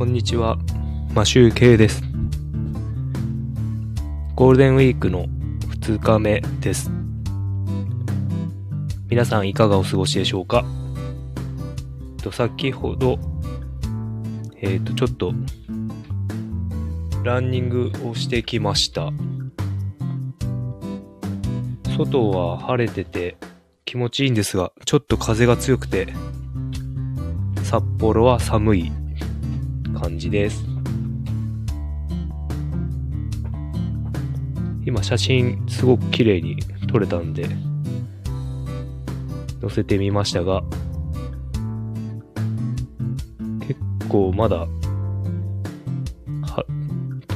こんにちは、マシューケイです。ゴールデンウィークの2日目です。皆さんいかがお過ごしでしょうか？と先ほど、えっ、と、ちょっと、ランニングをしてきました。外は晴れてて気持ちいいんですが、ちょっと風が強くて、札幌は寒い感じです。今写真すごく綺麗に撮れたんで、載せてみましたが、結構まだ、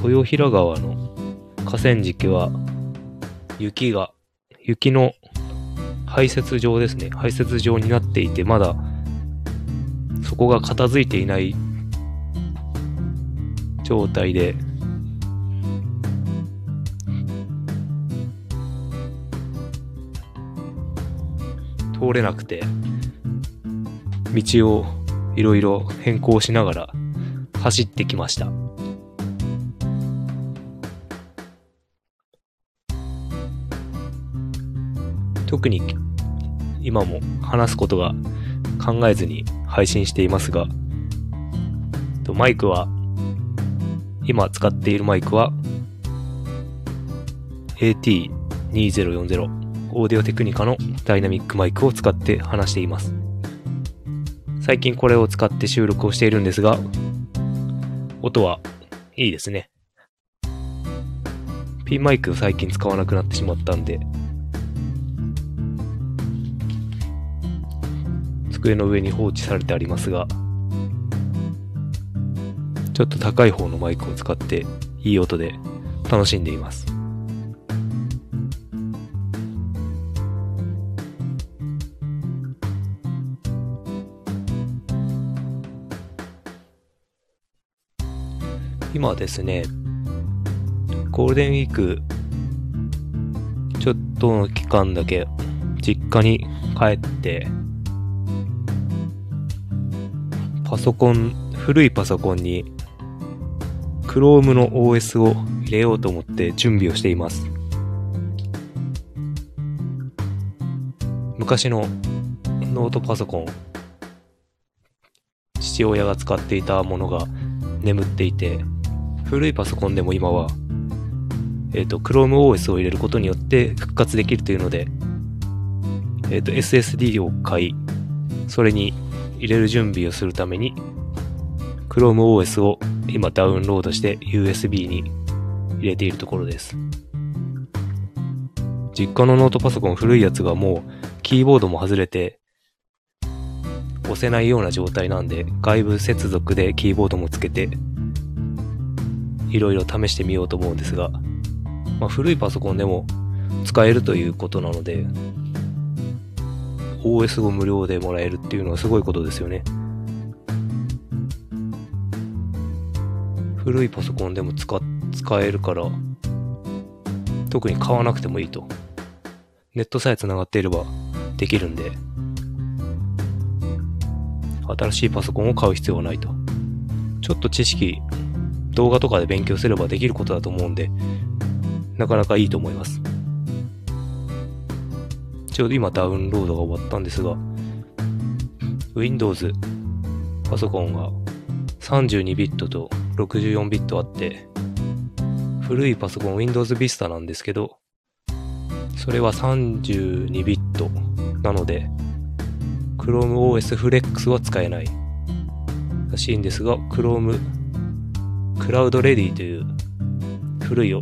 豊平川の河川敷は雪が、雪の排雪場ですね。排雪場になっていて、まだそこが片付いていない状態で、通れなくて、道をいろいろ変更しながら走ってきました。特に今も話すことが考えずに配信していますが、マイクは、今使っているマイクは、AT2040 オーディオテクニカのダイナミックマイクを使って話しています。最近これを使って収録をしているんですが、音はいいですね。ピンマイク最近使わなくなってしまったんで、机の上に放置されてありますが、ちょっと高い方のマイクを使っていい音で楽しんでいます。今ですね、ゴールデンウィーク、ちょっとの期間だけ実家に帰って、パソコン、古いパソコンに Chrome の OS を入れようと思って準備をしています。昔のノートパソコン、父親が使っていたものが眠っていて、古いパソコンでも今は、えっ、と、Chrome OS を入れることによって復活できるというので、えっ、と、SSD を買い、それに入れる準備をするために Chrome OS を今ダウンロードして USB に入れているところです。実家のノートパソコン古いやつがもうキーボードも外れて押せないような状態なんで外部接続でキーボードもつけていろいろ試してみようと思うんですが、まあ、古いパソコンでも使えるということなので OS を無料でもらえるっていうのはすごいことですよね。古いパソコンでも使使えるから、特に買わなくてもいいと。ネットさえ繋がっていればできるんで、新しいパソコンを買う必要はないと。ちょっと知識、動画とかで勉強すればできることだと思うんで、なかなかいいと思います。ちょうど今ダウンロードが終わったんですが、Windows パソコンが32ビットと64ビットあって、古いパソコン Windows Vista なんですけど、それは32ビットなので、Chrome OS Flex は使えないらしいんですが、Chrome Cloud Ready という古いあ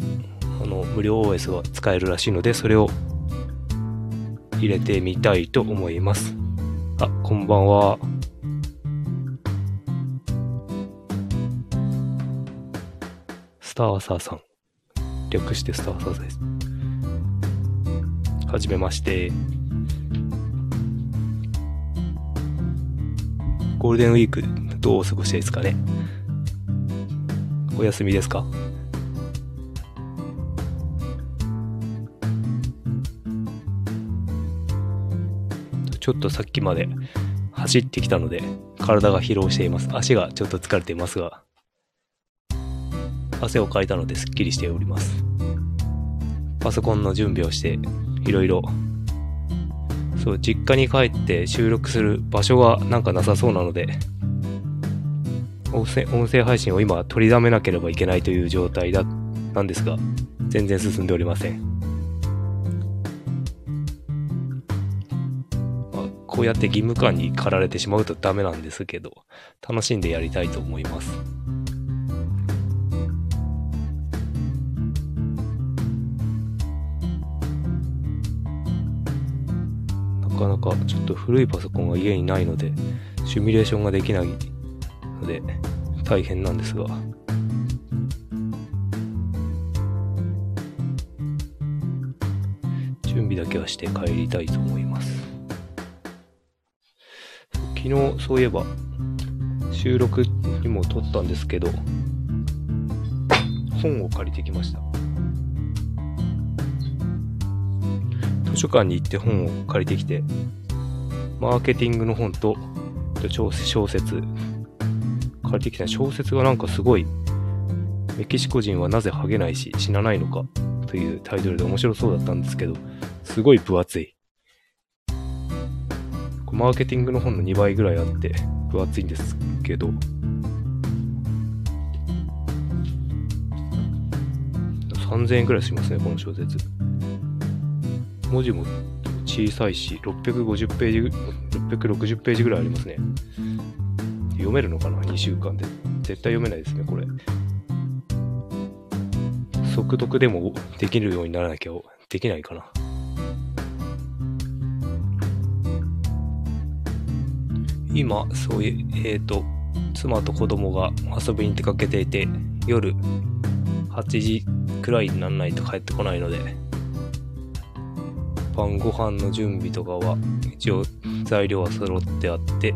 の無料 OS は使えるらしいので、それを入れてみたいと思います。あ、こんばんは。スターサーさん。略してスターサーさんです。はじめまして。ゴールデンウィークどうお過ごしですかねお休みですか？ちょっとさっきまで走ってきたので体が疲労しています。足がちょっと疲れていますが汗をかいたのですっきりしております。パソコンの準備をして、いろいろ、そう、実家に帰って収録する場所がなんかなさそうなので、音声音声配信を今取りだめなければいけないという状態だ、なんですが、全然進んでおりません。まあ、こうやって義務感に駆られてしまうとダメなんですけど、楽しんでやりたいと思います。かなかちょっと古いパソコンが家にないので、シミュレーションができないので、大変なんですが。準備だけはして帰りたいと思います。昨日、そういえば、収録にも撮ったんですけど、本を借りてきました。書館に行って本を借りてきて、マーケティングの本と小説、借りてきた小説がなんかすごい、メキシコ人はなぜハゲないし死なないのかというタイトルで面白そうだったんですけど、すごい分厚い。マーケティングの本の2倍ぐらいあって分厚いんですけど、3000円くらいしますね、この小説。文字も小さいし、650ページ、660ページぐらいありますね。読めるのかな ?2 週間で。絶対読めないですね、これ。速読でもできるようにならなきゃできないかな。今、そういう、えっ、ー、と、妻と子供が遊びに出かけていて、夜8時くらいにならないと帰ってこないので、晩ご飯の準備とかは一応材料は揃ってあって。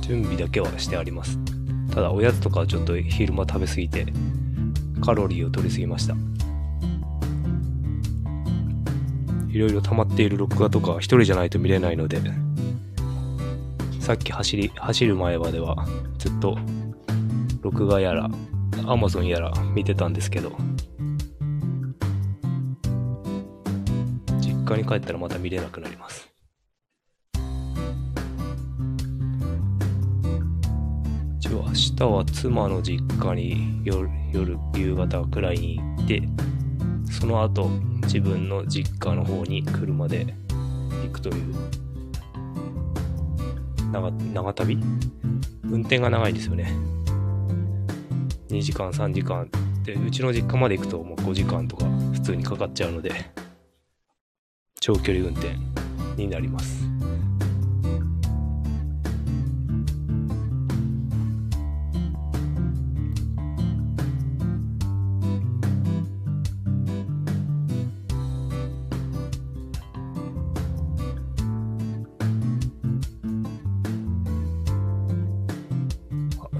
準備だけはしてあります。ただおやつとかはちょっと昼間食べ過ぎてカロリーを取りすぎました。いろいろ溜まっている録画とか一人じゃないと見れないのでさっき走り走る前まではずっと録画やら、アマゾンやら見てたんですけど、実家に帰ったらまた見れなくなります。一応明日は妻の実家に夜、夜、夕方くらいに行って、その後自分の実家の方に車で行くという長長旅？運転が長いんですよね。2時間3時間。でうちの実家まで行くともう5時間とか普通にかかっちゃうので長距離運転になります。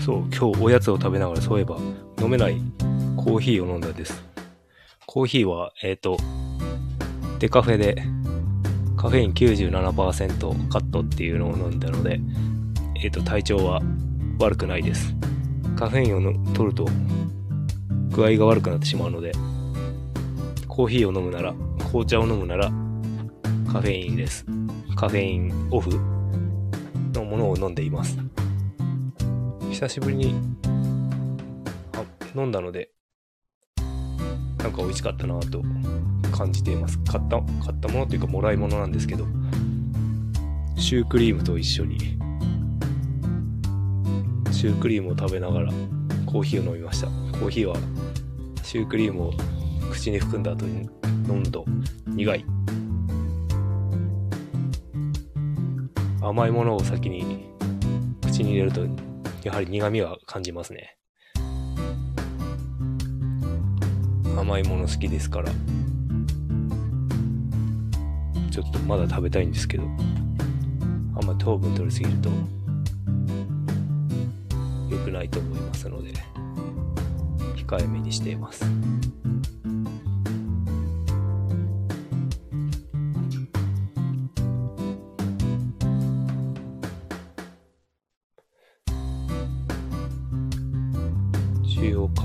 そう、今日おやつを食べながらそういえば飲めないコーヒーを飲んだです。コーヒーは、えっ、ー、と、デカフェでカフェイン97%カットっていうのを飲んだので、えっ、ー、と、体調は悪くないです。カフェインを取ると具合が悪くなってしまうので、コーヒーを飲むなら、紅茶を飲むならカフェインです。カフェインオフのものを飲んでいます。久しぶりに飲んだので、なんか美味しかったなと感じています。買った、買ったものというかもらい物なんですけど、シュークリームと一緒に、シュークリームを食べながらコーヒーを飲みました。コーヒーはシュークリームを口に含んだ後に飲むと苦い。甘いものを先に口に入れるとやはり苦味は感じますね。甘いもの好きですから、ちょっとまだ食べたいんですけど、あんま糖分取りすぎると良くないと思いますので、控えめにしています。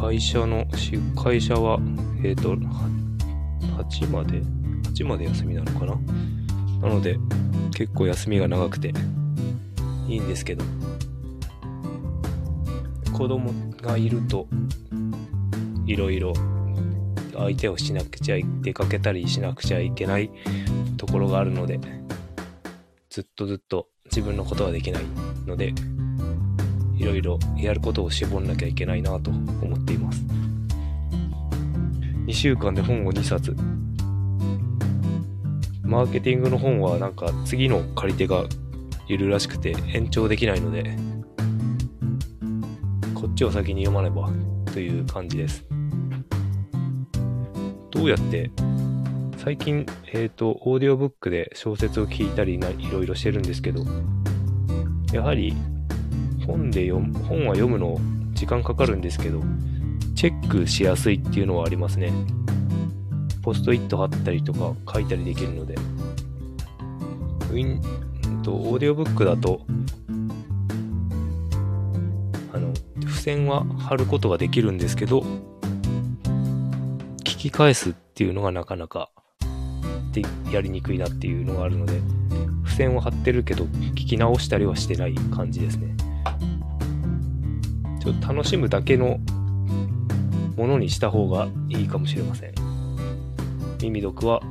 会社の、会社は、えっ、ー、と、8まで ?8 まで休みなのかな？なので、結構休みが長くていいんですけど、子供がいると、いろいろ相手をしなくちゃ出かけたりしなくちゃいけないところがあるので、ずっとずっと自分のことはできないので、いろいろやることを絞んなきゃいけないなと思っています。2週間で本を2冊。マーケティングの本はなんか次の借り手がいるらしくて延長できないので、こっちを先に読まねばという感じです。どうやって最近、えっ、ー、と、オーディオブックで小説を聞いたりいろいろしてるんですけど、やはり本で読む、本は読むの時間かかるんですけど、チェックしやすいっていうのはありますね。ポストイット貼ったりとか書いたりできるので。ウィン、と、オーディオブックだと、あの、付箋は貼ることができるんですけど、聞き返すっていうのがなかなかでやりにくいなっていうのがあるので、付箋を貼ってるけど、聞き直したりはしてない感じですね。ちょっと楽しむだけのものにした方がいいかもしれません。耳読は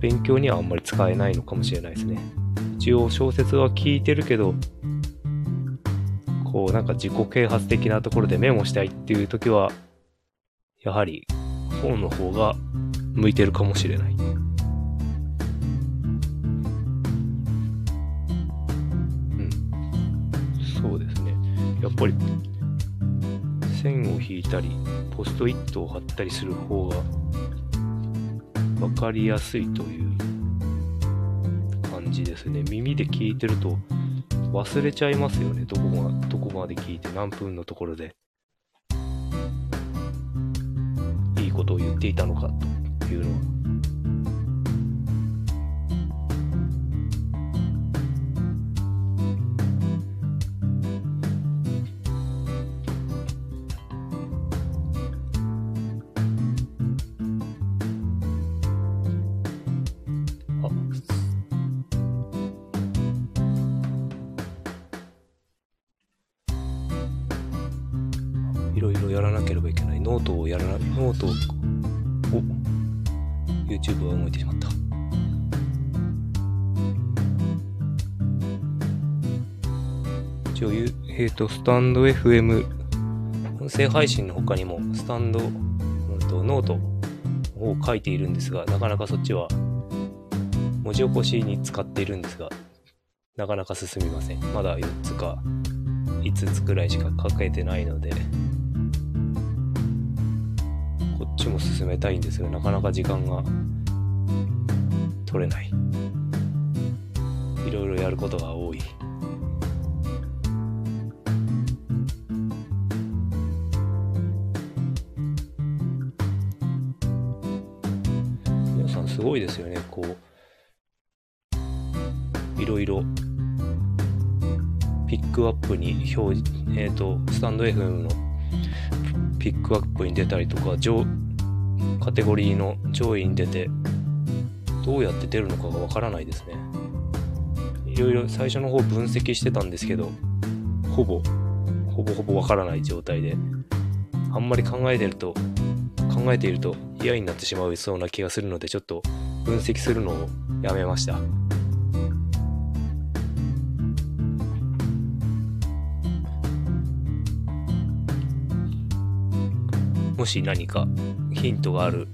勉強にはあんまり使えないのかもしれないですね。一応小説は聞いてるけど、こうなんか自己啓発的なところでメモしたいっていう時は、やはり方の方が向いてるかもしれない。やっぱり、線を引いたり、ポストイットを貼ったりする方が分かりやすいという感じですね。耳で聞いてると忘れちゃいますよね。どこが、どこまで聞いて何分のところでいい。ことを言っていたのかというのは。をやらな、ノートを、YouTube が動いてしまった。一応、えっ、ー、と、スタンド FM、音声配信の他にも、スタンド、うんと、ノートを書いているんですが、なかなかそっちは、文字起こしに使っているんですが、なかなか進みません。まだ4つか5つくらいしか書けてないので、ちも進めたいんですが、なかなか時間が取れない。いろいろやることが多い。皆さんすごいですよね、こう、いろいろピックアップに表示、えっ、ー、と、スタンド FM のピックアップに出たりとか、上、カテゴリーの上位に出て、どうやって出るのかがわからないですね。いろいろ最初の方分析してたんですけど、ほぼ、ほぼほぼわからない状態で、あんまり考えてると、考えていると嫌になってしまうそうな気がするので、ちょっと分析するのをやめました。もし何かヒントがある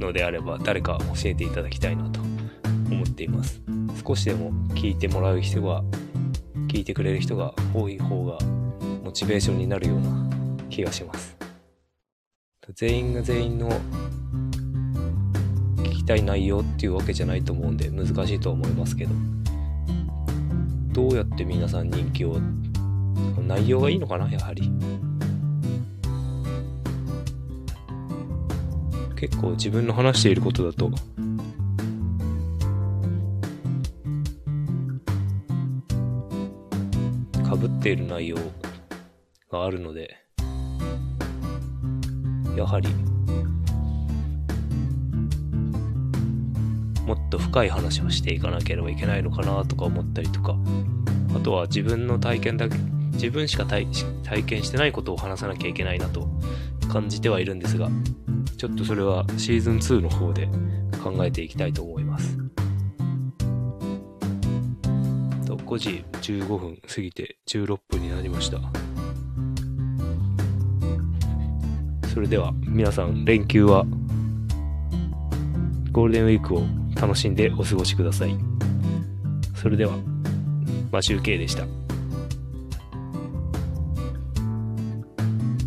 のであれば誰か教えていただきたいなと思っています。少しでも聞いてもらう人が、聞いてくれる人が多い方がモチベーションになるような気がします。全員が全員の聞きたい内容っていうわけじゃないと思うんで難しいと思いますけど、どうやって皆さん人気を、内容がいいのかなやはり。結構自分の話していることだと。かぶっている内容があるので、やはり、もっと深い話をしていかなければいけないのかなとか思ったりとか、あとは自分の体験だけ、自分しか体験してないことを話さなきゃいけないなと感じてはいるんですが、ちょっとそれはシーズン2の方で考えていきたいと思います。と5時15分過ぎて16分になりました。それでは皆さん連休はゴールデンウィークを楽しんでお過ごしください。それでは、マシュウケイでした。